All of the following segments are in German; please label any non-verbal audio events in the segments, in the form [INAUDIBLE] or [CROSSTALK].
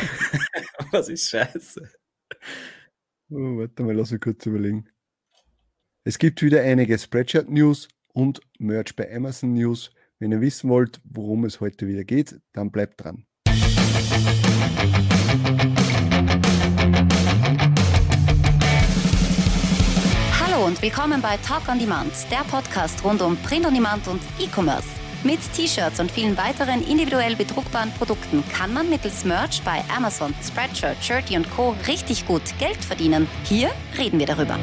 [LAUGHS] Was ist scheiße? Oh, warte mal, lass mich kurz überlegen. Es gibt wieder einige Spreadshirt News und Merch bei Amazon News. Wenn ihr wissen wollt, worum es heute wieder geht, dann bleibt dran. Hallo und willkommen bei Talk on Demand, der Podcast rund um Print on Demand und E-Commerce. Mit T-Shirts und vielen weiteren individuell bedruckbaren Produkten kann man mittels Merch bei Amazon, Spreadshirt, Shirty und Co. richtig gut Geld verdienen. Hier reden wir darüber.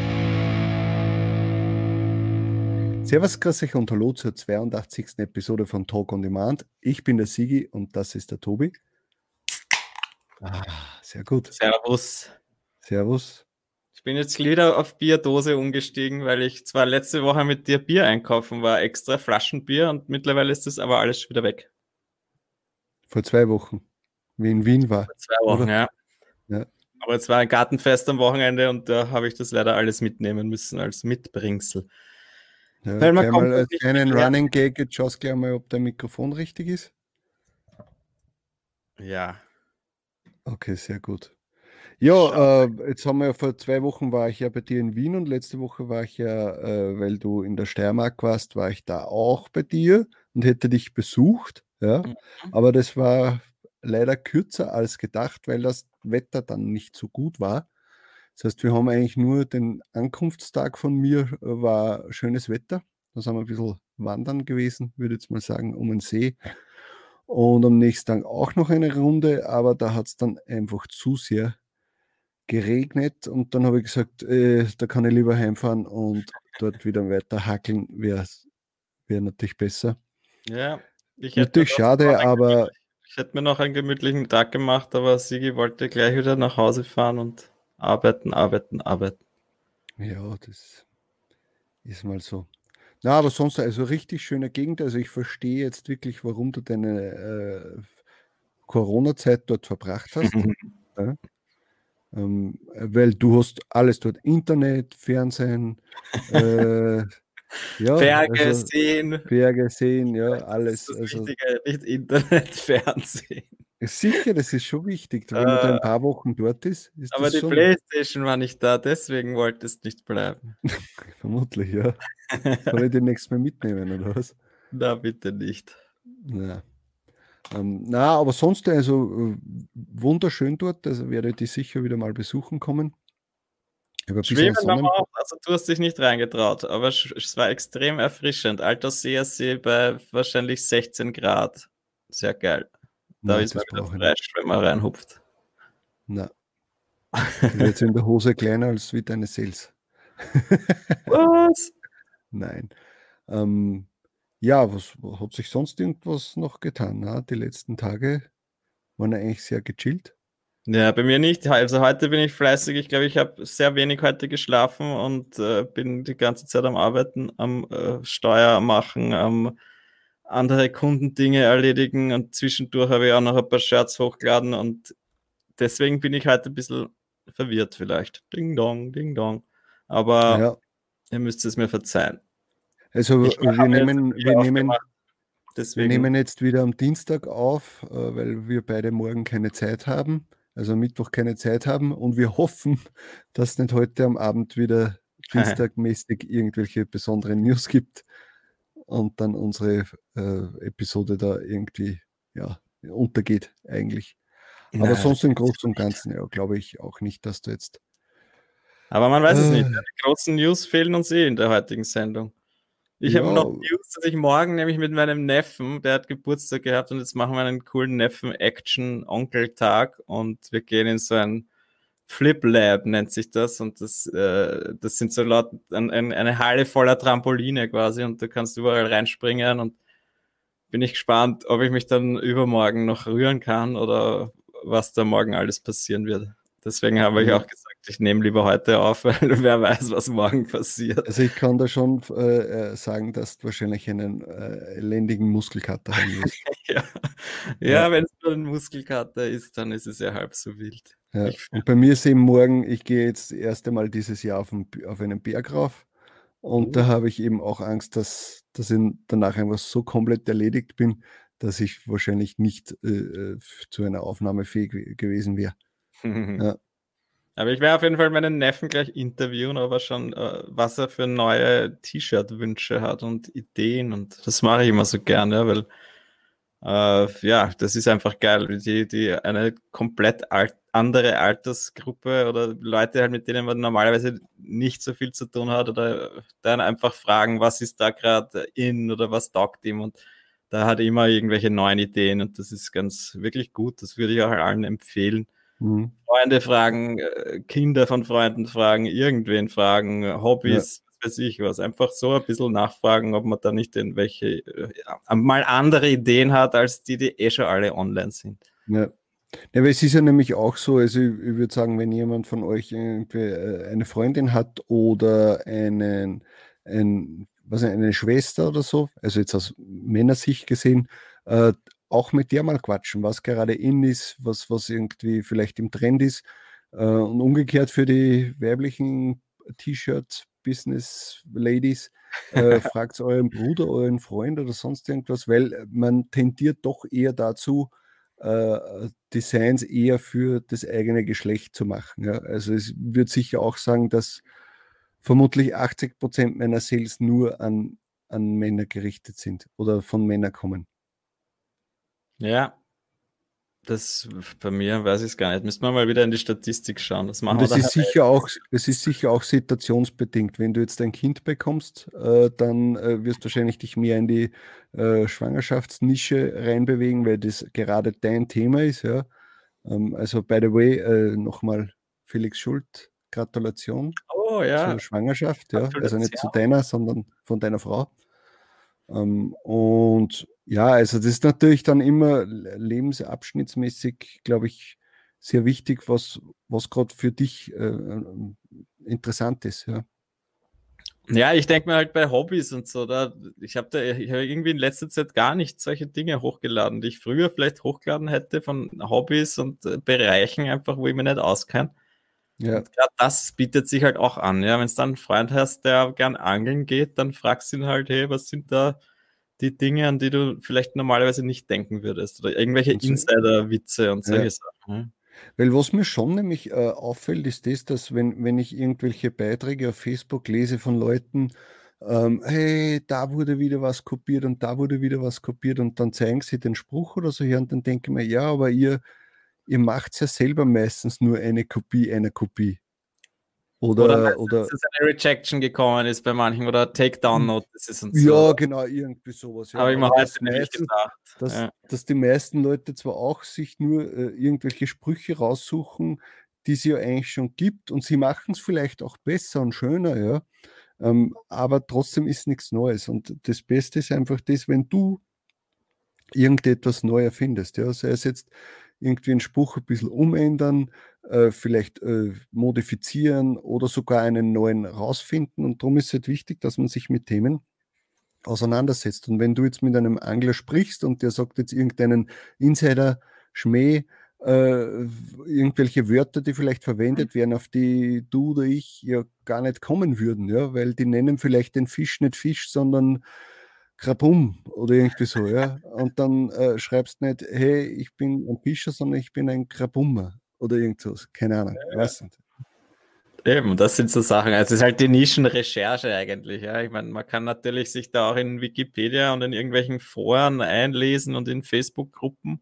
Servus, grüß euch und hallo zur 82. Episode von Talk on Demand. Ich bin der Sigi und das ist der Tobi. Ah, sehr gut. Servus. Servus. Ich bin jetzt wieder auf Bierdose umgestiegen, weil ich zwar letzte Woche mit dir Bier einkaufen war, extra Flaschenbier und mittlerweile ist das aber alles schon wieder weg. Vor zwei Wochen, wie in Wien war. Vor zwei Wochen, ja. ja. Aber es war ein Gartenfest am Wochenende und da habe ich das leider alles mitnehmen müssen als Mitbringsel. Ja, weil man kommt mal als einen Running Gag, jetzt schaust gleich mal, ob dein Mikrofon richtig ist. Ja. Okay, sehr gut. Ja, äh, jetzt haben wir ja vor zwei Wochen war ich ja bei dir in Wien und letzte Woche war ich ja, äh, weil du in der Steiermark warst, war ich da auch bei dir und hätte dich besucht. Ja, mhm. aber das war leider kürzer als gedacht, weil das Wetter dann nicht so gut war. Das heißt, wir haben eigentlich nur den Ankunftstag von mir, äh, war schönes Wetter. Da sind wir ein bisschen wandern gewesen, würde ich jetzt mal sagen, um den See. Und am nächsten Tag auch noch eine Runde, aber da hat es dann einfach zu sehr geregnet und dann habe ich gesagt, äh, da kann ich lieber heimfahren und dort wieder weiter hackeln, wäre wär natürlich besser. Ja, ich natürlich schade, aber. Ich hätte mir noch einen gemütlichen Tag gemacht, aber Sigi wollte gleich wieder nach Hause fahren und arbeiten, arbeiten, arbeiten. Ja, das ist mal so. Na, aber sonst, also richtig schöne Gegend. Also ich verstehe jetzt wirklich, warum du deine äh, Corona-Zeit dort verbracht hast. [LAUGHS] ja. Ähm, weil du hast alles dort, Internet, Fernsehen, [LAUGHS] äh, ja, Berge, also, Seen. Berge, Seen, ja, [LAUGHS] alles. Das ist das also, Wichtige, nicht Internet, [LAUGHS] Fernsehen. Sicher, das ist schon wichtig, wenn man da ein paar Wochen dort ist. ist aber die. Playstation war nicht da, deswegen wolltest du nicht bleiben. Vermutlich, ja. Soll ich den nächsten Mal mitnehmen, oder was? Na, bitte nicht. Ja. Ähm, na, aber sonst also äh, wunderschön dort, also werde ich sicher wieder mal besuchen kommen. Schweben haben wir auch, also du hast dich nicht reingetraut, aber es war extrem erfrischend. Alter See bei wahrscheinlich 16 Grad. Sehr geil. Da Nein, ist man wieder wenn man reinhupft. Na. Jetzt in der Hose kleiner als wie deine Sales. Was? [LAUGHS] Nein. Ähm, ja, was hat sich sonst irgendwas noch getan? Na, die letzten Tage waren eigentlich sehr gechillt. Ja, bei mir nicht. Also heute bin ich fleißig. Ich glaube, ich habe sehr wenig heute geschlafen und äh, bin die ganze Zeit am Arbeiten, am äh, Steuer machen, am andere Kundendinge erledigen und zwischendurch habe ich auch noch ein paar Shirts hochgeladen und deswegen bin ich heute ein bisschen verwirrt vielleicht. Ding dong, ding dong. Aber ja. ihr müsst es mir verzeihen. Also wir nehmen, wir, nehmen, wir nehmen jetzt wieder am Dienstag auf, äh, weil wir beide morgen keine Zeit haben, also am Mittwoch keine Zeit haben und wir hoffen, dass es nicht heute am Abend wieder [LAUGHS] dienstagmäßig irgendwelche besonderen News gibt und dann unsere äh, Episode da irgendwie ja, untergeht eigentlich. Aber Nein, sonst im Großen und Ganzen, ja, glaube ich auch nicht, dass du jetzt. Aber man weiß äh, es nicht. Die großen News fehlen uns eh in der heutigen Sendung. Ich habe noch News, dass ich morgen nämlich mit meinem Neffen, der hat Geburtstag gehabt und jetzt machen wir einen coolen Neffen-Action-Onkel-Tag und wir gehen in so ein Flip Lab nennt sich das und das, äh, das sind so laut ein, ein, eine Halle voller Trampoline quasi und du kannst überall reinspringen und bin ich gespannt, ob ich mich dann übermorgen noch rühren kann oder was da morgen alles passieren wird. Deswegen habe ich auch gesagt, ich nehme lieber heute auf, [LAUGHS] weil wer weiß, was morgen passiert. Also ich kann da schon äh, äh, sagen, dass du wahrscheinlich einen äh, elendigen Muskelkater haben wirst. [LAUGHS] ja, ja, ja. wenn es nur ein Muskelkater ist, dann ist es ja halb so wild. Ja. Und bei mir ist eben morgen, ich gehe jetzt das erste Mal dieses Jahr auf, einen, auf einen Berg rauf. Und oh. da habe ich eben auch Angst, dass, dass ich danach einfach so komplett erledigt bin, dass ich wahrscheinlich nicht äh, äh zu einer Aufnahme fähig gewesen wäre. Ja. Aber ich werde auf jeden Fall meinen Neffen gleich interviewen, aber schon, äh, was er für neue T-Shirt-Wünsche hat und Ideen. Und das mache ich immer so gerne, weil äh, ja, das ist einfach geil. Die, die eine komplett alt, andere Altersgruppe oder Leute halt, mit denen man normalerweise nicht so viel zu tun hat oder dann einfach fragen, was ist da gerade in oder was taugt ihm und da hat er immer irgendwelche neuen Ideen und das ist ganz wirklich gut. Das würde ich auch allen empfehlen. Mhm. Freunde fragen, äh, Kinder von Freunden fragen, irgendwen fragen, Hobbys, ja. was weiß ich was. Einfach so ein bisschen nachfragen, ob man da nicht irgendwelche äh, mal andere Ideen hat, als die, die eh schon alle online sind. Ja. Ja, aber es ist ja nämlich auch so, also ich, ich würde sagen, wenn jemand von euch irgendwie äh, eine Freundin hat oder einen, ein, was, eine Schwester oder so, also jetzt aus Männersicht gesehen, äh, auch mit der mal quatschen, was gerade in ist, was, was irgendwie vielleicht im Trend ist. Äh, und umgekehrt für die weiblichen T-Shirt-Business-Ladies, äh, [LAUGHS] fragt euren Bruder, euren Freund oder sonst irgendwas, weil man tendiert doch eher dazu, äh, Designs eher für das eigene Geschlecht zu machen. Ja. Also es würde sicher auch sagen, dass vermutlich 80 Prozent meiner Sales nur an, an Männer gerichtet sind oder von Männern kommen. Ja. Das bei mir weiß ich es gar nicht. Müssen wir mal wieder in die Statistik schauen. Das machen das ist sicher auch, es ist sicher auch situationsbedingt. Wenn du jetzt ein Kind bekommst, äh, dann äh, wirst du wahrscheinlich dich mehr in die äh, Schwangerschaftsnische reinbewegen, weil das gerade dein Thema ist. Ja. Ähm, also, by the way, äh, nochmal Felix Schult, Gratulation oh, ja. zur Schwangerschaft. Ja. Also nicht zu deiner, sondern von deiner Frau. Ähm, und ja, also das ist natürlich dann immer lebensabschnittsmäßig, glaube ich, sehr wichtig, was, was gerade für dich äh, ähm, interessant ist. Ja. Ja, ich denke mir halt bei Hobbys und so, da, ich habe da ich hab irgendwie in letzter Zeit gar nicht solche Dinge hochgeladen, die ich früher vielleicht hochgeladen hätte von Hobbys und äh, Bereichen einfach, wo ich mich nicht auskenne. Ja. Und gerade das bietet sich halt auch an. Ja, wenn es dann einen Freund hast, der gern angeln geht, dann fragst du ihn halt, hey, was sind da die Dinge, an die du vielleicht normalerweise nicht denken würdest? Oder irgendwelche Insider-Witze und solche ja. Sachen. Weil was mir schon nämlich äh, auffällt, ist das, dass wenn, wenn ich irgendwelche Beiträge auf Facebook lese von Leuten, ähm, hey, da wurde wieder was kopiert und da wurde wieder was kopiert und dann zeigen sie den Spruch oder so her und dann denke ich mir, ja, aber ihr, ihr macht ja selber meistens nur eine Kopie einer Kopie. Oder, oder, oder dass eine Rejection gekommen ist bei manchen oder Takedown-Notices und so. Ja, genau, irgendwie sowas. Ja. Habe ich mir heute nicht gedacht. Dass, ja. dass die meisten Leute zwar auch sich nur äh, irgendwelche Sprüche raussuchen, die es ja eigentlich schon gibt und sie machen es vielleicht auch besser und schöner, ja. Ähm, aber trotzdem ist nichts Neues. Und das Beste ist einfach das, wenn du irgendetwas neu erfindest, ja, sei es jetzt irgendwie einen Spruch ein bisschen umändern, äh, vielleicht äh, modifizieren oder sogar einen neuen rausfinden. Und darum ist es halt wichtig, dass man sich mit Themen auseinandersetzt. Und wenn du jetzt mit einem Angler sprichst und der sagt jetzt irgendeinen Insider-Schmäh, äh, irgendwelche Wörter, die vielleicht verwendet werden, auf die du oder ich ja gar nicht kommen würden, ja, weil die nennen vielleicht den Fisch nicht Fisch, sondern Krabum oder irgendwie so, ja. Und dann äh, schreibst nicht, hey, ich bin ein Fischer, sondern ich bin ein Krabummer oder irgendwas. Keine Ahnung, ja. weiß nicht. Eben, das sind so Sachen. Also es ist halt die Nischenrecherche eigentlich. Ja. Ich meine, man kann natürlich sich da auch in Wikipedia und in irgendwelchen Foren einlesen und in Facebook-Gruppen.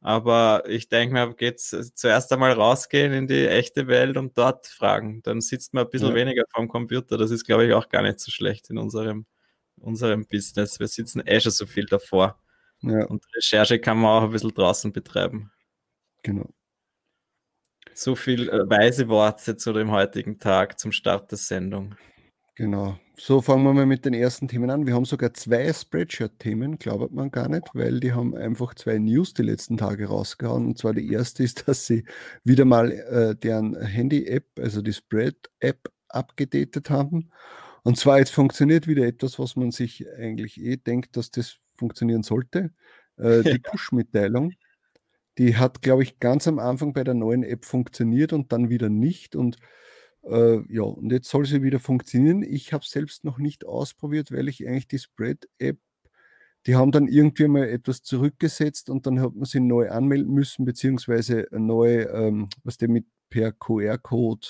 Aber ich denke mir, geht's zuerst einmal rausgehen in die echte Welt und dort fragen. Dann sitzt man ein bisschen ja. weniger vom Computer. Das ist, glaube ich, auch gar nicht so schlecht in unserem, unserem Business. Wir sitzen eh schon so viel davor. Ja. Und Recherche kann man auch ein bisschen draußen betreiben. Genau. So viel äh, weise Worte zu dem heutigen Tag, zum Start der Sendung. Genau. So fangen wir mal mit den ersten Themen an. Wir haben sogar zwei Spreadshirt-Themen, glaubt man gar nicht, weil die haben einfach zwei News die letzten Tage rausgehauen. Und zwar die erste ist, [LAUGHS] dass sie wieder mal äh, deren Handy-App, also die Spread-App, abgedatet haben. Und zwar jetzt funktioniert wieder etwas, was man sich eigentlich eh denkt, dass das funktionieren sollte. Äh, die Push-Mitteilung. Die hat, glaube ich, ganz am Anfang bei der neuen App funktioniert und dann wieder nicht. Und äh, ja, und jetzt soll sie wieder funktionieren. Ich habe es selbst noch nicht ausprobiert, weil ich eigentlich die Spread-App die haben dann irgendwie mal etwas zurückgesetzt und dann hat man sie neu anmelden müssen, beziehungsweise neu, ähm, was der mit per QR-Code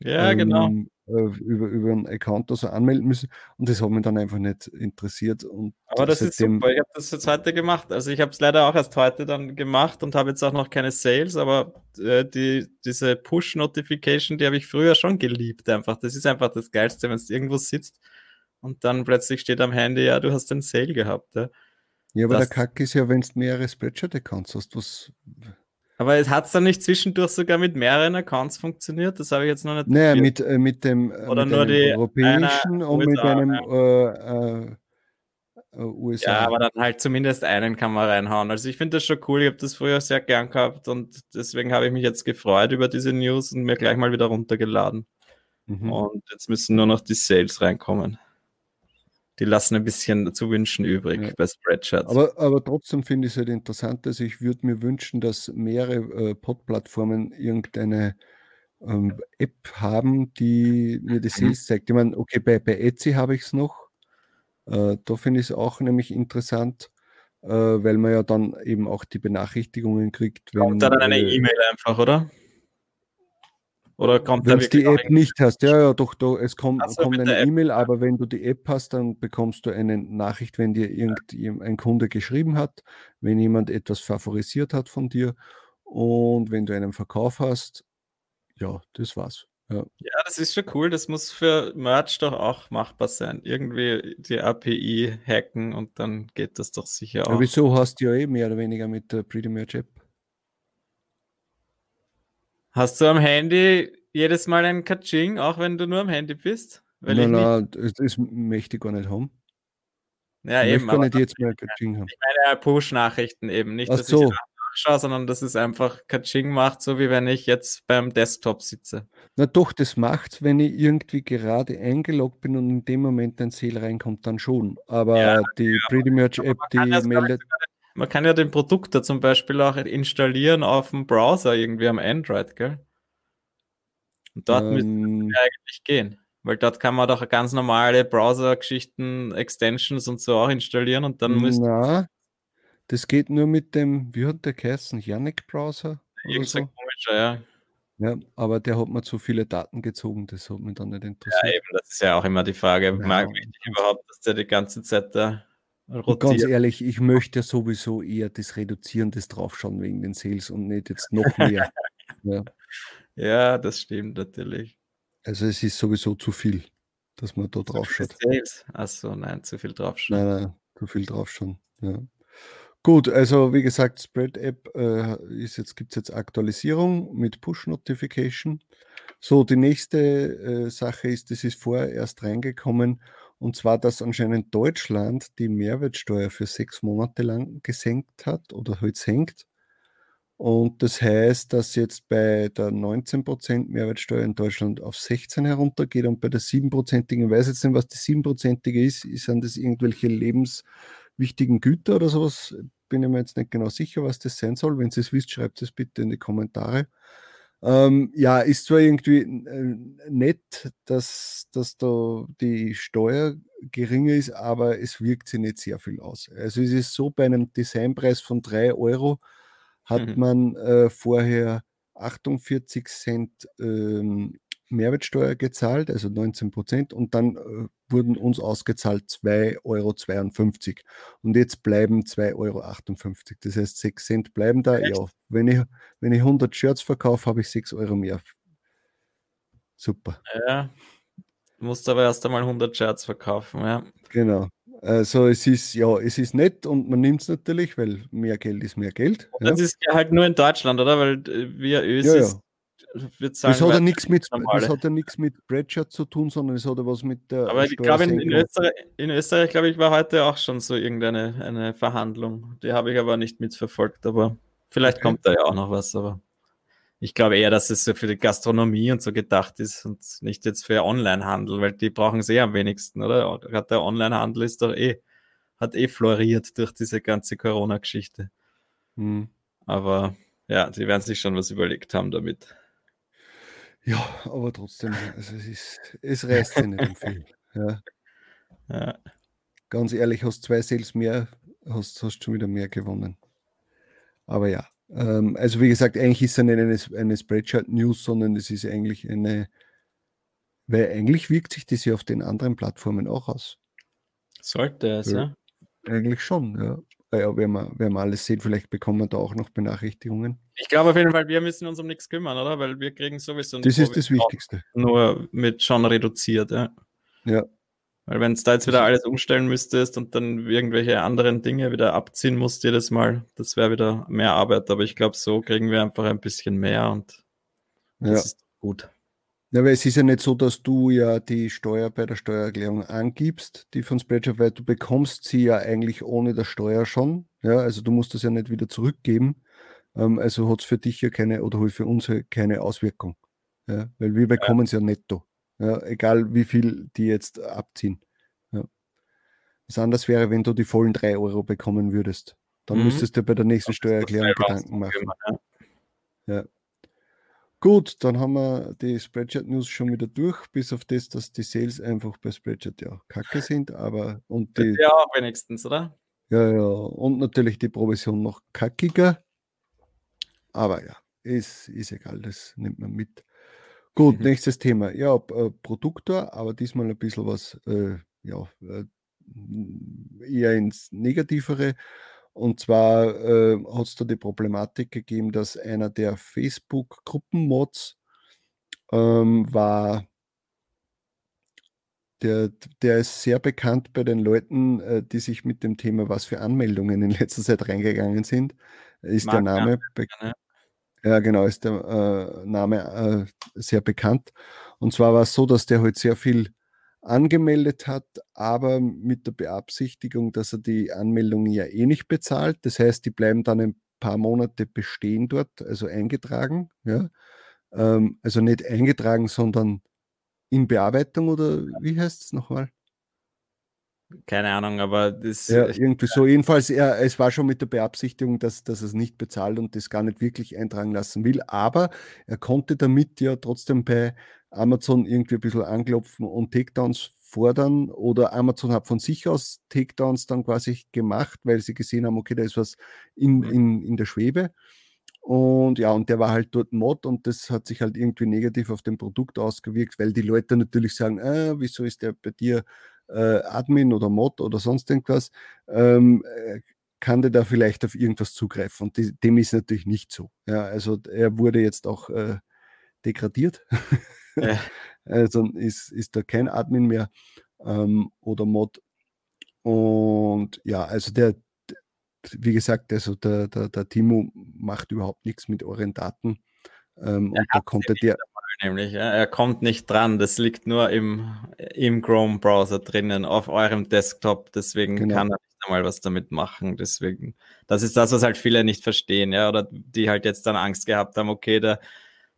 ja, genau. ähm, genau. Äh, über, über einen Account also anmelden müssen. Und das hat mich dann einfach nicht interessiert. Und Aber das ist super. Ich habe das jetzt heute gemacht. Also ich habe es leider auch erst heute dann gemacht und habe jetzt auch noch keine Sales, aber äh, die, diese Push-Notification, die habe ich früher schon geliebt einfach. Das ist einfach das Geilste, wenn es irgendwo sitzt und dann plötzlich steht am Handy, ja, du hast den Sale gehabt. Ja, ja aber das, der Kack ist ja, wenn du mehrere Spreadshirt-Accounts hast, was. Aber hat es dann nicht zwischendurch sogar mit mehreren Accounts funktioniert? Das habe ich jetzt noch nicht. Naja, mit, äh, mit dem, äh, Oder mit nur die europäischen und USA, mit einem äh, USA. Äh, ja, aber dann halt zumindest einen kann man reinhauen. Also ich finde das schon cool. Ich habe das früher sehr gern gehabt und deswegen habe ich mich jetzt gefreut über diese News und mir gleich mal wieder runtergeladen. Mhm. Und jetzt müssen nur noch die Sales reinkommen die lassen ein bisschen zu wünschen übrig ja. bei Spreadshirts. Aber, aber trotzdem finde ich es halt interessant, dass ich würde mir wünschen, dass mehrere äh, Pod-Plattformen irgendeine ähm, App haben, die mir die mhm. Sales zeigt. Ich meine, okay, bei, bei Etsy habe ich es noch. Äh, da finde ich es auch nämlich interessant, äh, weil man ja dann eben auch die Benachrichtigungen kriegt. Wenn, Kommt da dann eine äh, E-Mail einfach, oder? Oder kommt Wenn du die App nicht hast, ja, ja, doch, doch es kommt, so, kommt eine E-Mail, aber wenn du die App hast, dann bekommst du eine Nachricht, wenn dir irgendein Kunde geschrieben hat, wenn jemand etwas favorisiert hat von dir und wenn du einen Verkauf hast, ja, das war's. Ja. ja, das ist schon cool. Das muss für Merch doch auch machbar sein. Irgendwie die API hacken und dann geht das doch sicher auch. Ja, wieso hast du ja eh mehr oder weniger mit der Pretty Merch App? Hast du am Handy jedes Mal ein Kaching, auch wenn du nur am Handy bist? Weil nein, nein, das, das möchte ich gar nicht haben. Ja, ich eben. Möchte gar nicht jetzt mehr Kaching haben. Ich meine Push-Nachrichten eben. Nicht, Ach dass so. ich nachschaue, sondern dass es einfach Kaching macht, so wie wenn ich jetzt beim Desktop sitze. Na doch, das macht wenn ich irgendwie gerade eingeloggt bin und in dem Moment ein Sale reinkommt, dann schon. Aber ja, die ja, Pretty Merch App, die meldet. Man kann ja den Produkt da zum Beispiel auch installieren auf dem Browser irgendwie am Android, gell? Und dort ähm, müsste es eigentlich gehen. Weil dort kann man doch ganz normale Browser-Geschichten, Extensions und so auch installieren und dann müsste. Na, das geht nur mit dem, wie hat der geheißen? Yannick Browser? Irgend so komischer, ja. Ja, aber der hat mir zu viele Daten gezogen, das hat mich dann nicht interessiert. Ja, eben, das ist ja auch immer die Frage. Ja. Mag ich überhaupt, dass der die ganze Zeit da und ganz ehrlich, ich möchte sowieso eher das Reduzieren des Draufschauen wegen den Sales und nicht jetzt noch mehr. [LAUGHS] ja. ja, das stimmt natürlich. Also es ist sowieso zu viel, dass man da drauf schaut. Achso, nein, zu viel draufschauen. Nein, nein, zu viel draufschauen. Ja. Gut, also wie gesagt, Spread App äh, ist jetzt, gibt es jetzt Aktualisierung mit Push Notification. So, die nächste äh, Sache ist, das ist vorher erst reingekommen und zwar, dass anscheinend Deutschland die Mehrwertsteuer für sechs Monate lang gesenkt hat oder halt senkt. Und das heißt, dass jetzt bei der 19% Mehrwertsteuer in Deutschland auf 16 heruntergeht und bei der 7%igen, ich weiß jetzt nicht, was die 7%ige ist, sind das irgendwelche lebenswichtigen Güter oder sowas? Bin ich mir jetzt nicht genau sicher, was das sein soll. Wenn ihr es wisst, schreibt es bitte in die Kommentare. Ähm, ja, ist zwar irgendwie äh, nett, dass, dass da die Steuer geringer ist, aber es wirkt sich nicht sehr viel aus. Also es ist so, bei einem Designpreis von 3 Euro hat mhm. man äh, vorher 48 Cent ähm, Mehrwertsteuer gezahlt, also 19 Prozent, und dann äh, wurden uns ausgezahlt 2,52 Euro. Und jetzt bleiben 2,58 Euro. Das heißt, 6 Cent bleiben da. Echt? Ja, wenn ich, wenn ich 100 Shirts verkaufe, habe ich 6 Euro mehr. Super. Ja, du musst aber erst einmal 100 Shirts verkaufen, ja. Genau. Also es ist, ja, es ist nett und man nimmt es natürlich, weil mehr Geld ist mehr Geld. Ja. Das ist halt nur in Deutschland, oder? Weil äh, wir Ösis ja, ja das hat ja nichts mit, das hat ja nichts mit Breadshirt zu tun, sondern es hat ja was mit der. Aber ich glaube, in, in, Österreich, in Österreich glaube ich, war heute auch schon so irgendeine eine Verhandlung. Die habe ich aber nicht mitverfolgt, aber vielleicht okay. kommt da ja auch noch was, aber ich glaube eher, dass es so für die Gastronomie und so gedacht ist und nicht jetzt für Onlinehandel, weil die brauchen es eh am wenigsten, oder? Gerade der Onlinehandel ist doch eh, hat eh floriert durch diese ganze Corona-Geschichte. Hm. Aber ja, die werden sich schon was überlegt haben damit. Ja, aber trotzdem, also es, ist, es reißt sich nicht um [LAUGHS] viel. Ja. ja. ganz ehrlich, hast zwei Sales mehr, hast, hast schon wieder mehr gewonnen. Aber ja, ähm, also wie gesagt, eigentlich ist es nicht eine, eine Spreadshirt-News, sondern es ist eigentlich eine, weil eigentlich wirkt sich das ja auf den anderen Plattformen auch aus. Sollte es, ja. Eigentlich schon, ja. Ja, werden wir, werden wir alles sehen. Vielleicht bekommen wir da auch noch Benachrichtigungen. Ich glaube auf jeden Fall, wir müssen uns um nichts kümmern, oder? Weil wir kriegen sowieso Das ist das Wichtigste. Nur mit schon reduziert, ja. Ja. Weil wenn es da jetzt wieder alles umstellen müsstest und dann irgendwelche anderen Dinge wieder abziehen musst jedes Mal, das wäre wieder mehr Arbeit. Aber ich glaube, so kriegen wir einfach ein bisschen mehr und das ja. ist gut. Ja, weil es ist ja nicht so, dass du ja die Steuer bei der Steuererklärung angibst, die von Spreadshirt, weil du bekommst sie ja eigentlich ohne der Steuer schon. Ja, also du musst das ja nicht wieder zurückgeben. Ähm, also hat es für dich ja keine oder halt für uns keine Auswirkung. Ja, weil wir bekommen es ja. ja netto. Ja, egal wie viel die jetzt abziehen. Ja. Was anders wäre, wenn du die vollen 3 Euro bekommen würdest. Dann mhm. müsstest du bei der nächsten Steuererklärung Gedanken machen. Ja. Gut, dann haben wir die Spreadshirt News schon wieder durch, bis auf das, dass die Sales einfach bei Spreadshirt ja kacke sind, aber und die. Ja, auch wenigstens, oder? Ja, ja, und natürlich die Provision noch kackiger. Aber ja, ist, ist egal, das nimmt man mit. Gut, mhm. nächstes Thema. Ja, äh, Produktor, aber diesmal ein bisschen was, äh, ja, äh, eher ins Negativere. Und zwar äh, hat es da die Problematik gegeben, dass einer der Facebook-Gruppenmods ähm, war, der, der ist sehr bekannt bei den Leuten, äh, die sich mit dem Thema, was für Anmeldungen in letzter Zeit reingegangen sind. Ist Mark der Name, ja, ja genau, ist der äh, Name äh, sehr bekannt. Und zwar war es so, dass der halt sehr viel angemeldet hat, aber mit der Beabsichtigung, dass er die Anmeldungen ja eh nicht bezahlt. Das heißt, die bleiben dann ein paar Monate bestehen dort, also eingetragen. Ja? Ähm, also nicht eingetragen, sondern in Bearbeitung oder wie heißt es nochmal? Keine Ahnung, aber das. Ja, irgendwie so. Jedenfalls, er, es war schon mit der Beabsichtigung, dass, dass er es nicht bezahlt und das gar nicht wirklich eintragen lassen will. Aber er konnte damit ja trotzdem bei Amazon irgendwie ein bisschen anklopfen und Takedowns fordern oder Amazon hat von sich aus Takedowns dann quasi gemacht, weil sie gesehen haben, okay, da ist was in, in, in der Schwebe. Und ja, und der war halt dort Mod und das hat sich halt irgendwie negativ auf dem Produkt ausgewirkt, weil die Leute natürlich sagen, äh, wieso ist der bei dir äh, Admin oder Mod oder sonst irgendwas? Ähm, äh, kann der da vielleicht auf irgendwas zugreifen? Und die, dem ist natürlich nicht so. Ja, also er wurde jetzt auch äh, degradiert. [LAUGHS] Ja. [LAUGHS] also ist, ist da kein Admin mehr ähm, oder Mod. Und ja, also der, wie gesagt, also der, der, der Timo macht überhaupt nichts mit euren Daten. Ähm, und da konnte der. Nämlich, ja, er kommt nicht dran. Das liegt nur im, im Chrome-Browser drinnen, auf eurem Desktop. Deswegen genau. kann er nicht einmal was damit machen. Deswegen, das ist das, was halt viele nicht verstehen, ja, oder die halt jetzt dann Angst gehabt haben, okay, der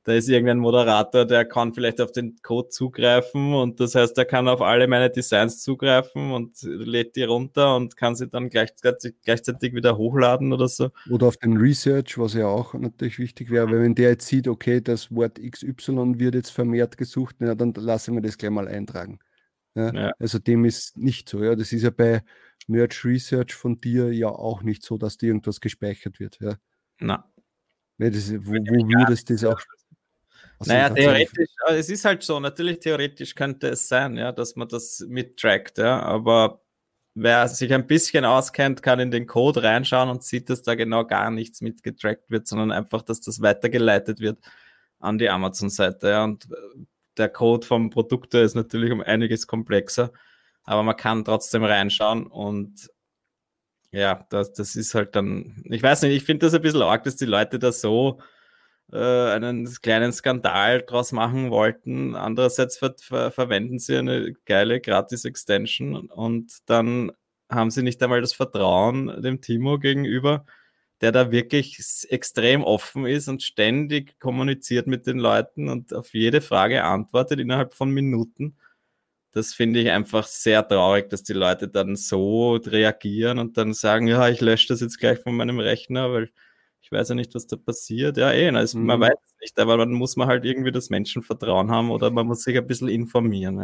da ist irgendein Moderator, der kann vielleicht auf den Code zugreifen und das heißt, er kann auf alle meine Designs zugreifen und lädt die runter und kann sie dann gleichzeitig, gleichzeitig wieder hochladen oder so. Oder auf den Research, was ja auch natürlich wichtig wäre, weil wenn der jetzt sieht, okay, das Wort XY wird jetzt vermehrt gesucht, na, dann lassen wir das gleich mal eintragen. Ja? Ja. Also dem ist nicht so. Ja, das ist ja bei Merge Research von dir ja auch nicht so, dass dir irgendwas gespeichert wird. Ja. Na. Ja, das, wo, wo würdest du das auch naja, theoretisch, es ist halt so, natürlich theoretisch könnte es sein, ja, dass man das mittrackt, ja, aber wer sich ein bisschen auskennt, kann in den Code reinschauen und sieht, dass da genau gar nichts mitgetrackt wird, sondern einfach, dass das weitergeleitet wird an die Amazon-Seite, ja, und äh, der Code vom Produkt ist natürlich um einiges komplexer, aber man kann trotzdem reinschauen und ja, das, das ist halt dann, ich weiß nicht, ich finde das ein bisschen arg, dass die Leute da so einen kleinen Skandal draus machen wollten. Andererseits ver ver verwenden sie eine geile Gratis-Extension und dann haben sie nicht einmal das Vertrauen dem Timo gegenüber, der da wirklich extrem offen ist und ständig kommuniziert mit den Leuten und auf jede Frage antwortet innerhalb von Minuten. Das finde ich einfach sehr traurig, dass die Leute dann so reagieren und dann sagen, ja, ich lösche das jetzt gleich von meinem Rechner, weil ich weiß ja nicht, was da passiert. Ja, eh, also mhm. man weiß es nicht, aber dann muss man halt irgendwie das Menschenvertrauen haben oder man muss sich ein bisschen informieren.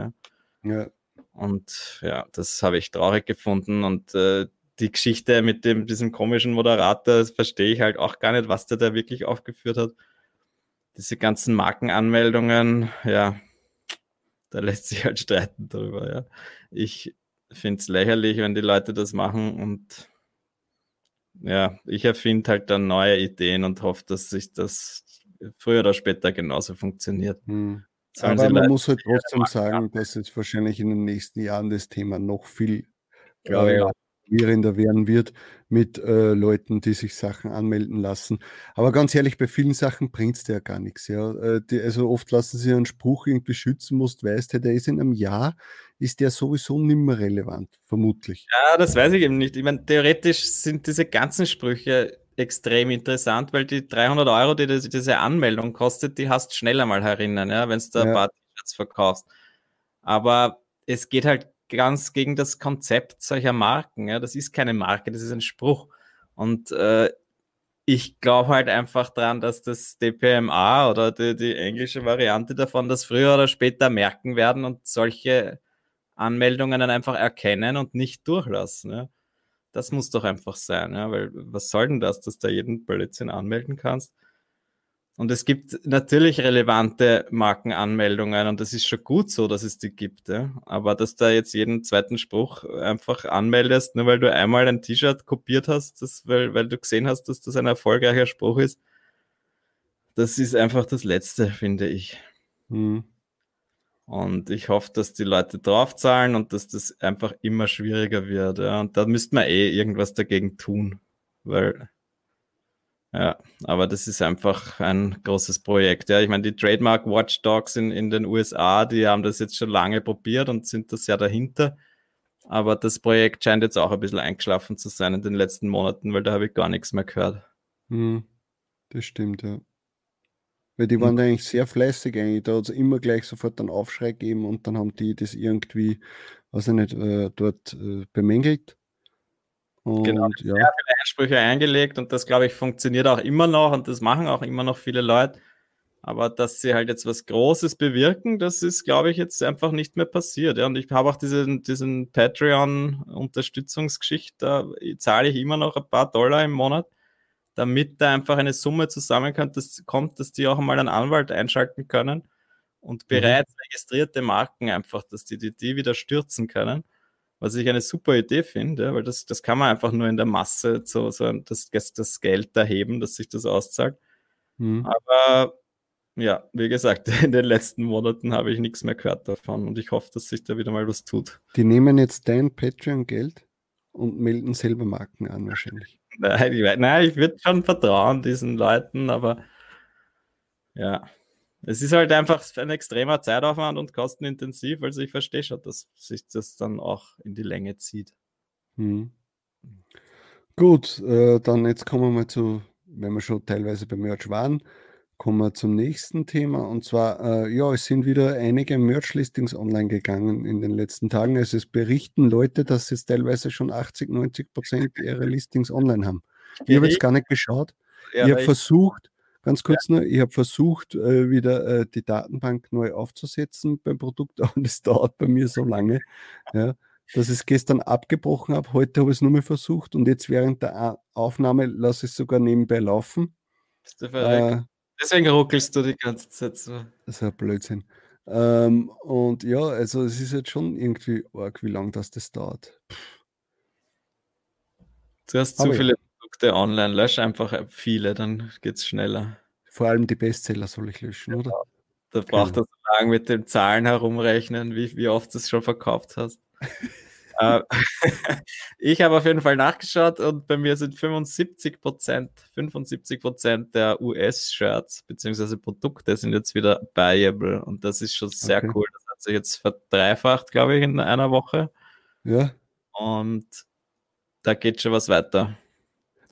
Ja. ja. Und ja, das habe ich traurig gefunden. Und äh, die Geschichte mit dem, diesem komischen Moderator, das verstehe ich halt auch gar nicht, was der da wirklich aufgeführt hat. Diese ganzen Markenanmeldungen, ja, da lässt sich halt streiten darüber, ja. Ich finde es lächerlich, wenn die Leute das machen und ja, ich erfinde halt dann neue Ideen und hoffe, dass sich das früher oder später genauso funktioniert. Hm. Aber man muss halt trotzdem sagen, dass es wahrscheinlich in den nächsten Jahren das Thema noch viel äh, gravierender werden wird mit äh, Leuten, die sich Sachen anmelden lassen. Aber ganz ehrlich, bei vielen Sachen bringt es dir ja gar nichts. Ja? Äh, die, also oft lassen sie einen Spruch irgendwie schützen musst, weißt der ist in einem Jahr, ist der sowieso nimmer relevant, vermutlich. Ja, das weiß ich eben nicht. Ich meine, theoretisch sind diese ganzen Sprüche extrem interessant, weil die 300 Euro, die das, diese Anmeldung kostet, die hast schneller mal herinnen, ja, wenn du da ja. ein paar T-Shirts verkaufst. Aber es geht halt ganz gegen das Konzept solcher Marken. Ja. Das ist keine Marke, das ist ein Spruch. Und äh, ich glaube halt einfach dran, dass das DPMA oder die, die, englische Variante davon das früher oder später merken werden und solche Anmeldungen dann einfach erkennen und nicht durchlassen. Ja. Das muss doch einfach sein, ja, weil was soll denn das, dass du da jeden Blödsinn anmelden kannst? Und es gibt natürlich relevante Markenanmeldungen und das ist schon gut so, dass es die gibt. Ja? Aber dass da jetzt jeden zweiten Spruch einfach anmeldest, nur weil du einmal ein T-Shirt kopiert hast, das, weil, weil du gesehen hast, dass das ein erfolgreicher Spruch ist, das ist einfach das Letzte, finde ich. Hm. Und ich hoffe, dass die Leute draufzahlen und dass das einfach immer schwieriger wird. Ja? Und da müsste man eh irgendwas dagegen tun, weil ja, aber das ist einfach ein großes Projekt. Ja, ich meine, die Trademark Watchdogs in, in den USA, die haben das jetzt schon lange probiert und sind das ja dahinter. Aber das Projekt scheint jetzt auch ein bisschen eingeschlafen zu sein in den letzten Monaten, weil da habe ich gar nichts mehr gehört. Hm, das stimmt, ja. Weil die waren hm. eigentlich sehr fleißig eigentlich. Da hat es immer gleich sofort einen Aufschrei gegeben und dann haben die das irgendwie, weiß ich nicht, äh, dort äh, bemängelt. Genau, und, genau, ja. sehr viele Einsprüche eingelegt und das, glaube ich, funktioniert auch immer noch und das machen auch immer noch viele Leute. Aber dass sie halt jetzt was Großes bewirken, das ist, glaube ich, jetzt einfach nicht mehr passiert. Ja. Und ich habe auch diesen, diesen Patreon-Unterstützungsgeschichte, da zahle ich immer noch ein paar Dollar im Monat, damit da einfach eine Summe zusammenkommt, dass, kommt, dass die auch mal einen Anwalt einschalten können und mhm. bereits mhm. registrierte Marken einfach, dass die, die die wieder stürzen können was ich eine super Idee finde, weil das, das kann man einfach nur in der Masse so, so das, das Geld erheben, dass sich das auszahlt. Mhm. Aber ja, wie gesagt, [LAUGHS] in den letzten Monaten habe ich nichts mehr gehört davon und ich hoffe, dass sich da wieder mal was tut. Die nehmen jetzt dein Patreon-Geld und melden selber Marken an, wahrscheinlich. [LAUGHS] Nein, ich, nein, ich würde schon vertrauen diesen Leuten, aber ja, es ist halt einfach ein extremer Zeitaufwand und kostenintensiv, also ich verstehe schon, dass sich das dann auch in die Länge zieht. Hm. Gut, äh, dann jetzt kommen wir mal zu, wenn wir schon teilweise beim Merch waren, kommen wir zum nächsten Thema. Und zwar, äh, ja, es sind wieder einige Merch-Listings online gegangen in den letzten Tagen. Also es berichten Leute, dass jetzt teilweise schon 80, 90 Prozent [LAUGHS] ihrer Listings online haben. Ich habe jetzt gar nicht geschaut. Ja, ich habe versucht, Ganz kurz ja. nur, ich habe versucht, äh, wieder äh, die Datenbank neu aufzusetzen beim Produkt, [LAUGHS] aber das dauert bei mir so lange, ja, dass ich es gestern abgebrochen habe. Heute habe ich es nur mehr versucht und jetzt während der Aufnahme lasse ich es sogar nebenbei laufen. Äh, Deswegen ruckelst du die ganze Zeit so. Das ist ein Blödsinn. Ähm, und ja, also es ist jetzt schon irgendwie arg, wie lange das, das dauert. Du hast zu viele Produkte online, lösch einfach viele, dann geht es schneller. Vor allem die Bestseller soll ich löschen, oder? Da braucht genau. so lange mit den Zahlen herumrechnen, wie, wie oft du es schon verkauft hast. [LAUGHS] Äh, [LAUGHS] ich habe auf jeden Fall nachgeschaut und bei mir sind 75 Prozent, 75 Prozent der US-Shirts bzw. Produkte sind jetzt wieder buyable und das ist schon sehr okay. cool. Das hat sich jetzt verdreifacht, glaube ich, in einer Woche. Ja. Und da geht schon was weiter.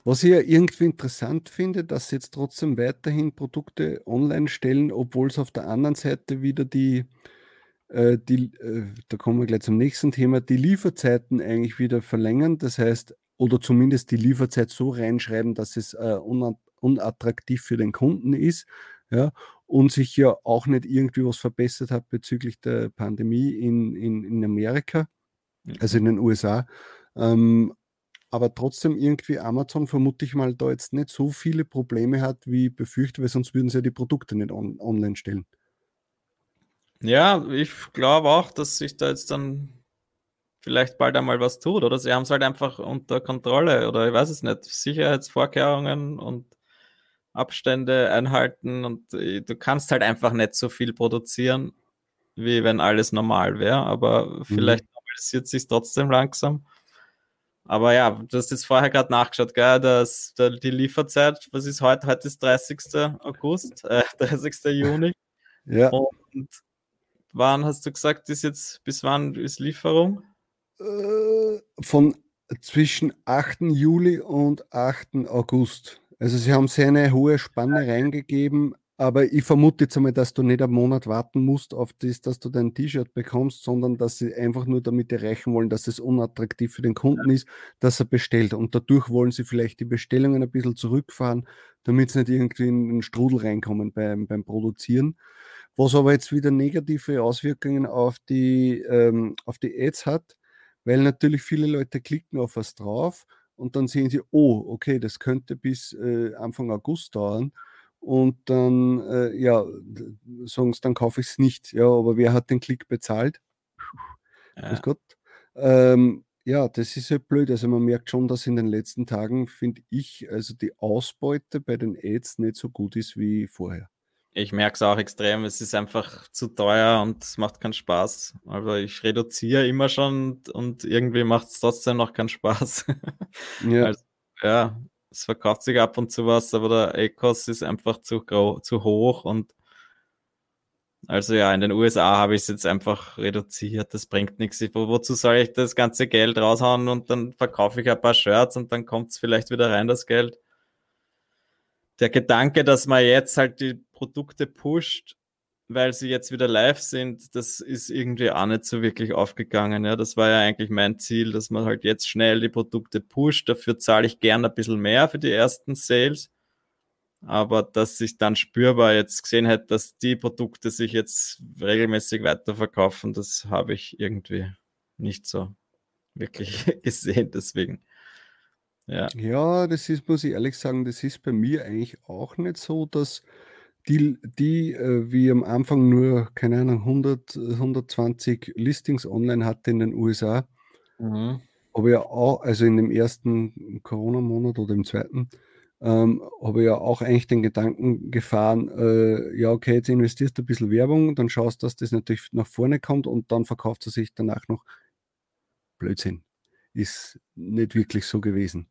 Was ich ja irgendwie interessant finde, dass sie jetzt trotzdem weiterhin Produkte online stellen, obwohl es auf der anderen Seite wieder die, äh, die äh, da kommen wir gleich zum nächsten Thema, die Lieferzeiten eigentlich wieder verlängern. Das heißt, oder zumindest die Lieferzeit so reinschreiben, dass es äh, unattraktiv für den Kunden ist. Ja, und sich ja auch nicht irgendwie was verbessert hat bezüglich der Pandemie in, in, in Amerika, also in den USA. Ähm, aber trotzdem irgendwie Amazon vermute ich mal da jetzt nicht so viele Probleme hat, wie befürchtet, weil sonst würden sie ja die Produkte nicht on online stellen. Ja, ich glaube auch, dass sich da jetzt dann vielleicht bald einmal was tut oder sie haben es halt einfach unter Kontrolle oder ich weiß es nicht. Sicherheitsvorkehrungen und Abstände einhalten und äh, du kannst halt einfach nicht so viel produzieren, wie wenn alles normal wäre, aber mhm. vielleicht normalisiert sich trotzdem langsam. Aber ja, du hast jetzt vorher gerade nachgeschaut, gell, dass der, die Lieferzeit, was ist heute? Heute ist 30. August, äh, [LAUGHS] 30. Juni. Ja. Und wann hast du gesagt, ist jetzt, bis wann ist Lieferung? Äh, von zwischen 8. Juli und 8. August. Also sie haben sehr eine hohe Spanne reingegeben, aber ich vermute jetzt einmal, dass du nicht einen Monat warten musst auf das, dass du dein T-Shirt bekommst, sondern dass sie einfach nur damit erreichen wollen, dass es unattraktiv für den Kunden ist, dass er bestellt. Und dadurch wollen sie vielleicht die Bestellungen ein bisschen zurückfahren, damit sie nicht irgendwie in den Strudel reinkommen beim, beim Produzieren. Was aber jetzt wieder negative Auswirkungen auf die, ähm, auf die Ads hat, weil natürlich viele Leute klicken auf was drauf und dann sehen sie, oh, okay, das könnte bis äh, Anfang August dauern. Und dann, äh, ja, sagen sie, dann kaufe ich es nicht. Ja, aber wer hat den Klick bezahlt? Ja. Gott. Ähm, ja, das ist ja blöd. Also man merkt schon, dass in den letzten Tagen, finde ich, also die Ausbeute bei den Ads nicht so gut ist wie vorher. Ich merke es auch extrem, es ist einfach zu teuer und es macht keinen Spaß. Also ich reduziere immer schon und irgendwie macht es trotzdem noch keinen Spaß. [LAUGHS] Ja. Also, ja, es verkauft sich ab und zu was, aber der Ecos ist einfach zu, zu hoch und also ja, in den USA habe ich es jetzt einfach reduziert, das bringt nichts. Wo, wozu soll ich das ganze Geld raushauen und dann verkaufe ich ein paar Shirts und dann kommt es vielleicht wieder rein, das Geld. Der Gedanke, dass man jetzt halt die Produkte pusht, weil sie jetzt wieder live sind, das ist irgendwie auch nicht so wirklich aufgegangen. Ja, das war ja eigentlich mein Ziel, dass man halt jetzt schnell die Produkte pusht. Dafür zahle ich gern ein bisschen mehr für die ersten Sales. Aber dass ich dann spürbar jetzt gesehen hätte, dass die Produkte sich jetzt regelmäßig weiterverkaufen, das habe ich irgendwie nicht so wirklich [LAUGHS] gesehen. Deswegen. Ja. ja, das ist, muss ich ehrlich sagen, das ist bei mir eigentlich auch nicht so, dass die, die äh, wie am Anfang nur, keine Ahnung, 100, 120 Listings online hatte in den USA, mhm. habe ja auch, also in dem ersten Corona-Monat oder im zweiten, ähm, habe ich ja auch eigentlich den Gedanken gefahren, äh, ja, okay, jetzt investierst du ein bisschen Werbung, dann schaust, dass das natürlich nach vorne kommt und dann verkauft es sich danach noch. Blödsinn. Ist nicht wirklich so gewesen.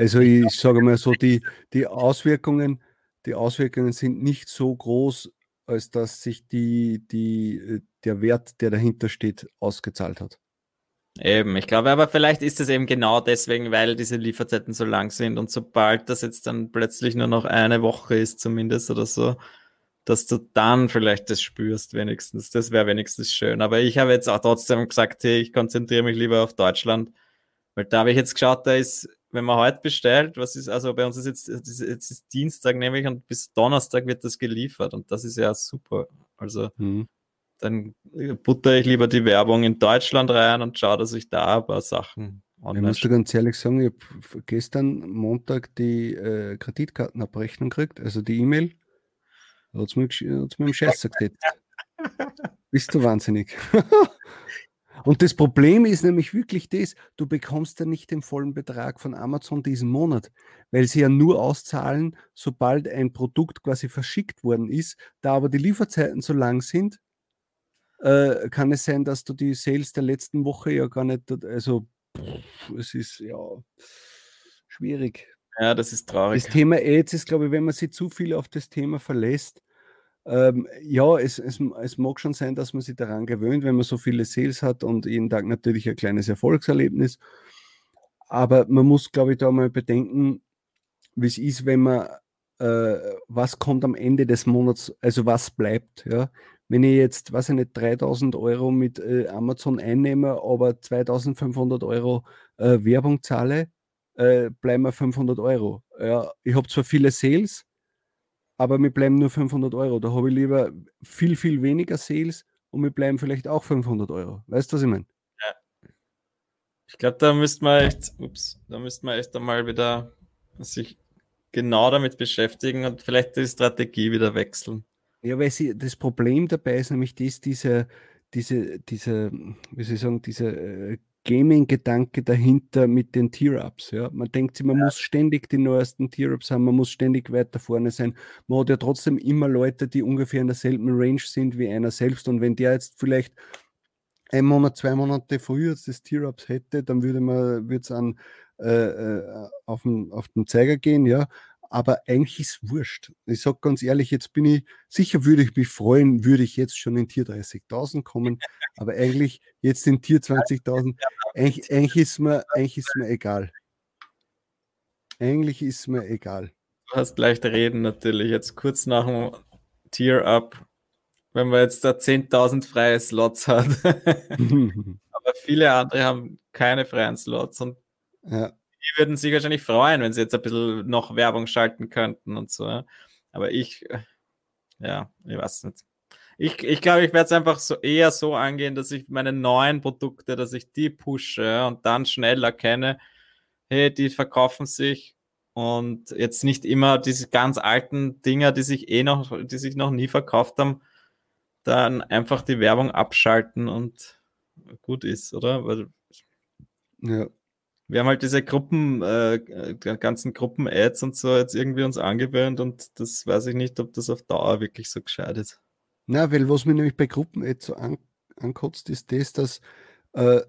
Also ich sage mal so, die, die Auswirkungen, die Auswirkungen sind nicht so groß, als dass sich die, die, äh, der Wert, der dahinter steht, ausgezahlt hat. Eben, ich glaube, aber vielleicht ist es eben genau deswegen, weil diese Lieferzeiten so lang sind und sobald das jetzt dann plötzlich nur noch eine Woche ist, zumindest oder so, dass du dann vielleicht das spürst, wenigstens. Das wäre wenigstens schön. Aber ich habe jetzt auch trotzdem gesagt, hey, ich konzentriere mich lieber auf Deutschland, weil da habe ich jetzt geschaut, da ist wenn man heute bestellt, was ist, also bei uns ist jetzt, jetzt ist Dienstag nämlich und bis Donnerstag wird das geliefert und das ist ja super. Also mhm. dann butter ich lieber die Werbung in Deutschland rein und schaue, dass ich da ein paar Sachen online. Ich muss dir ganz ehrlich sagen, ich habe gestern Montag die äh, Kreditkartenabrechnung gekriegt, also die E-Mail. Hat es mir, hat's mir im Scheiß gesagt. [LAUGHS] Bist du wahnsinnig? [LAUGHS] Und das Problem ist nämlich wirklich das, du bekommst ja nicht den vollen Betrag von Amazon diesen Monat, weil sie ja nur auszahlen, sobald ein Produkt quasi verschickt worden ist. Da aber die Lieferzeiten so lang sind, äh, kann es sein, dass du die Sales der letzten Woche ja gar nicht, also pff, es ist ja schwierig. Ja, das ist traurig. Das Thema Aids ist, glaube ich, wenn man sich zu viel auf das Thema verlässt, ähm, ja, es, es, es mag schon sein, dass man sich daran gewöhnt, wenn man so viele Sales hat und jeden Tag natürlich ein kleines Erfolgserlebnis. Aber man muss, glaube ich, da mal bedenken, wie es ist, wenn man, äh, was kommt am Ende des Monats, also was bleibt. Ja? Wenn ich jetzt, weiß ich nicht, 3000 Euro mit äh, Amazon einnehme, aber 2500 Euro äh, Werbung zahle, äh, bleiben mir 500 Euro. Ja, ich habe zwar viele Sales, aber wir bleiben nur 500 Euro. Da habe ich lieber viel, viel weniger Sales und wir bleiben vielleicht auch 500 Euro. Weißt du, was ich meine? Ja. Ich glaube, da müsste man echt, ups, da müsste man echt einmal wieder sich genau damit beschäftigen und vielleicht die Strategie wieder wechseln. Ja, weil sie, das Problem dabei ist nämlich das, diese, diese, diese, wie soll ich sagen, diese äh, Gaming-Gedanke dahinter mit den Tier-Ups. Ja? Man denkt sich, man ja. muss ständig die neuesten Tier-Ups haben, man muss ständig weiter vorne sein. Man hat ja trotzdem immer Leute, die ungefähr in derselben Range sind wie einer selbst. Und wenn der jetzt vielleicht ein Monat, zwei Monate früher das Tier-Ups hätte, dann würde man, würde es an äh, äh, auf, den, auf den Zeiger gehen, ja aber eigentlich ist es wurscht. Ich sage ganz ehrlich, jetzt bin ich, sicher würde ich mich freuen, würde ich jetzt schon in Tier 30.000 kommen, [LAUGHS] aber eigentlich jetzt in Tier 20.000, eigentlich, eigentlich, ist mir, eigentlich ist mir egal. Eigentlich ist mir egal. Du hast leicht reden natürlich, jetzt kurz nach dem Tier-Up, wenn man jetzt da 10.000 freie Slots hat. [LAUGHS] [LAUGHS] aber viele andere haben keine freien Slots und ja die würden sich wahrscheinlich freuen, wenn sie jetzt ein bisschen noch Werbung schalten könnten und so. Aber ich, äh, ja, ich weiß nicht. Ich, ich glaube, ich werde es einfach so eher so angehen, dass ich meine neuen Produkte, dass ich die pushe und dann schnell erkenne, hey, die verkaufen sich und jetzt nicht immer diese ganz alten Dinger, die sich eh noch, die sich noch nie verkauft haben, dann einfach die Werbung abschalten und gut ist, oder? Weil, ja wir haben halt diese Gruppen, äh, ganzen Gruppen-Ads und so jetzt irgendwie uns angewöhnt und das weiß ich nicht, ob das auf Dauer wirklich so gescheit ist. Na, weil was mir nämlich bei Gruppen-Ads so an, ankotzt, ist das, dass äh,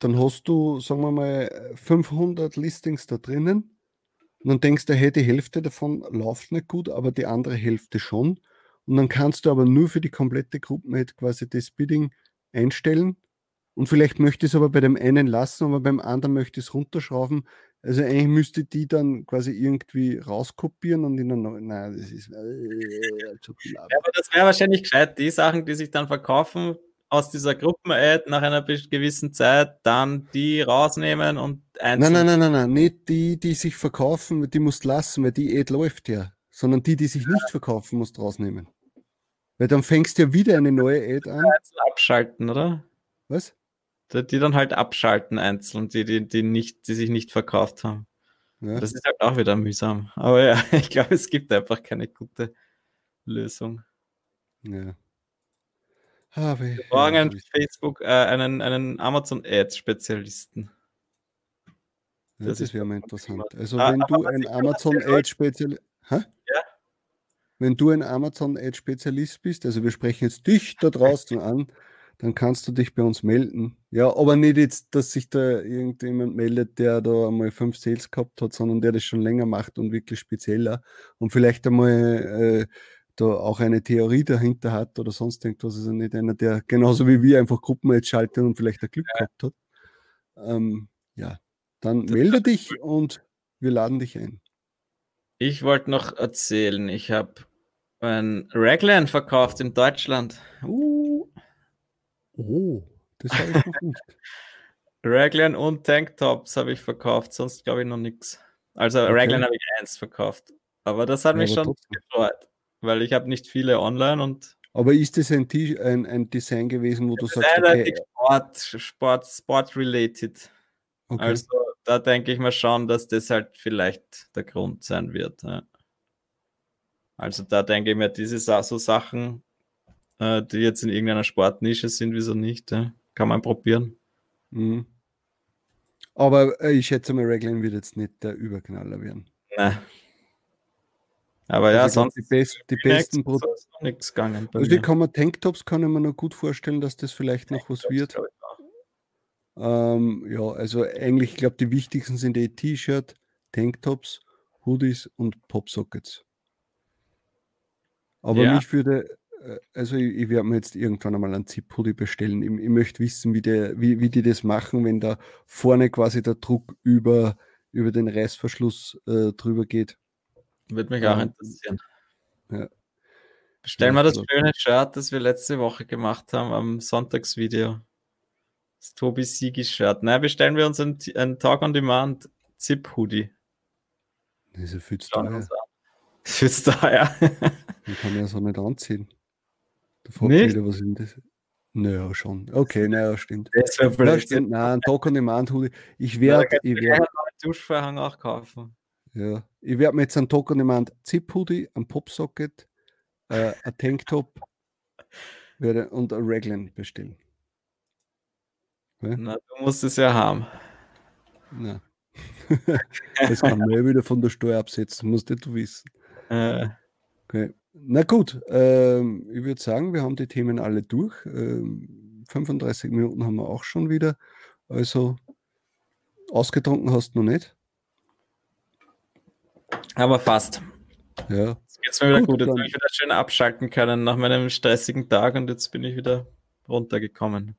dann hast du, sagen wir mal, 500 Listings da drinnen und dann denkst du, hey, die Hälfte davon läuft nicht gut, aber die andere Hälfte schon. Und dann kannst du aber nur für die komplette Gruppen-Ad quasi das Bidding einstellen und vielleicht möchte ich es aber bei dem einen lassen, aber beim anderen möchte ich es runterschrauben. Also eigentlich müsste die dann quasi irgendwie rauskopieren und in der neuen. Nein, das ist. Äh, ja, aber das wäre wahrscheinlich gescheit, die Sachen, die sich dann verkaufen aus dieser Gruppen-Ad nach einer gewissen Zeit, dann die rausnehmen und einzeln. Nein, nein, nein, nein, nein. Nicht die, die sich verkaufen, die musst lassen, weil die Ad läuft ja. Sondern die, die sich ja. nicht verkaufen, musst rausnehmen. Weil dann fängst du ja wieder eine neue Ad an. Abschalten, oder? Was? Die dann halt abschalten einzeln, die, die, die, nicht, die sich nicht verkauft haben. Ja. Das ist halt auch wieder mühsam. Aber ja, [LAUGHS] ich glaube, es gibt einfach keine gute Lösung. Ja. Wir brauchen ja, einen Facebook, äh, einen, einen Amazon-Ads-Spezialisten. Ja, das, das wäre mal interessant. Also ah, wenn du ein Amazon-Ads-Spezialist. Ja? Wenn du ein Amazon-Ads-Spezialist bist, also wir sprechen jetzt dich da draußen an, dann kannst du dich bei uns melden. Ja, aber nicht jetzt, dass sich da irgendjemand meldet, der da einmal fünf Sales gehabt hat, sondern der das schon länger macht und wirklich spezieller und vielleicht einmal äh, da auch eine Theorie dahinter hat oder sonst irgendwas. Also nicht einer, der genauso wie wir einfach Gruppen jetzt schaltet und vielleicht ein Glück ja. gehabt hat. Ähm, ja, dann das melde dich und wir laden dich ein. Ich wollte noch erzählen, ich habe ein Raglan verkauft in Deutschland. Uh. Oh, das habe ich noch nicht. [LAUGHS] Raglan und Tanktops habe ich verkauft, sonst glaube ich noch nichts. Also okay. Raglan habe ich eins verkauft. Aber das hat ja, mich schon gefreut, weil ich habe nicht viele online und. Aber ist das ein, ein, ein Design gewesen, wo du sagst, okay, Sport, Sport, Sport-related. Okay. Also da denke ich mal schon, dass das halt vielleicht der Grund sein wird. Ja. Also da denke ich mir, diese so Sachen äh, die jetzt in irgendeiner Sportnische sind, wieso nicht? Ja? Kann man probieren. Mhm. Aber äh, ich schätze mal, Raglan wird jetzt nicht der Überknaller werden. Nein. Aber ja, also sonst die, best, die besten Produkte. nichts gegangen. Also die kann man Tanktops kann ich mir noch gut vorstellen, dass das vielleicht noch was wird. Ähm, ja, also eigentlich, ich glaube, die wichtigsten sind die T-Shirt, Tanktops, Hoodies und Popsockets. Aber ja. mich würde also ich, ich werde mir jetzt irgendwann einmal einen Zip-Hoodie bestellen. Ich, ich, möchte wissen, wie, der, wie, wie die das machen, wenn da vorne quasi der Druck über, über den Reißverschluss äh, drüber geht. Würde mich auch interessieren. Ja. Bestellen wir das schöne Shirt, das wir letzte Woche gemacht haben am Sonntagsvideo. Das Tobi Sigi Shirt. Nein, bestellen wir uns einen, einen Talk on Demand Zip Hoodie. Das ist ja viel zu teuer. Fürs da, ja. [LAUGHS] Man kann ja so nicht anziehen. Nicht? wieder, was denn das? Naja, schon. Okay, naja, stimmt. Das wäre Ja, blöd. stimmt. Nein, ein Tag on Demand Hoodie. Ich Ja, werde, kannst ich werde, einen neuen Duschvorhang auch kaufen. ja, ich werde mir jetzt einen Tag on Demand Zip Hoodie, ein Popsocket, äh, ein Tanktop [LAUGHS] werde, und ein Raglan bestellen. Na, du musst es ja haben. Nein. [LAUGHS] das kann man ja wieder von der Steuer absetzen, musst du wissen. Äh, Okay. Na gut, ähm, ich würde sagen, wir haben die Themen alle durch. Ähm, 35 Minuten haben wir auch schon wieder. Also ausgetrunken hast du noch nicht. aber fast. Ja, Jetzt geht's mir wieder Gut, gut. Jetzt habe ich wieder schön abschalten können nach meinem stressigen Tag und jetzt bin ich wieder runtergekommen.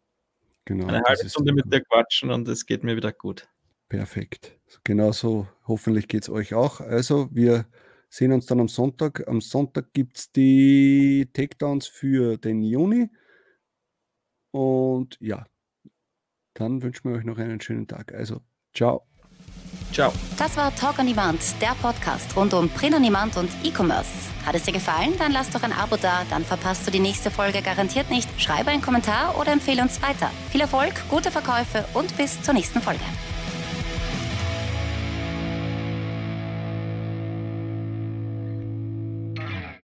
genau. Eine halbe Stunde mit dir quatschen und es geht mir wieder gut. Perfekt. Genauso hoffentlich geht es euch auch. Also, wir sehen uns dann am Sonntag. Am Sonntag gibt es die Takedowns für den Juni. Und ja, dann wünschen wir euch noch einen schönen Tag. Also, ciao. Ciao. Das war Talk on Demand, der Podcast rund um Print on Demand und E-Commerce. Hat es dir gefallen? Dann lass doch ein Abo da, dann verpasst du die nächste Folge garantiert nicht. Schreibe einen Kommentar oder empfehle uns weiter. Viel Erfolg, gute Verkäufe und bis zur nächsten Folge.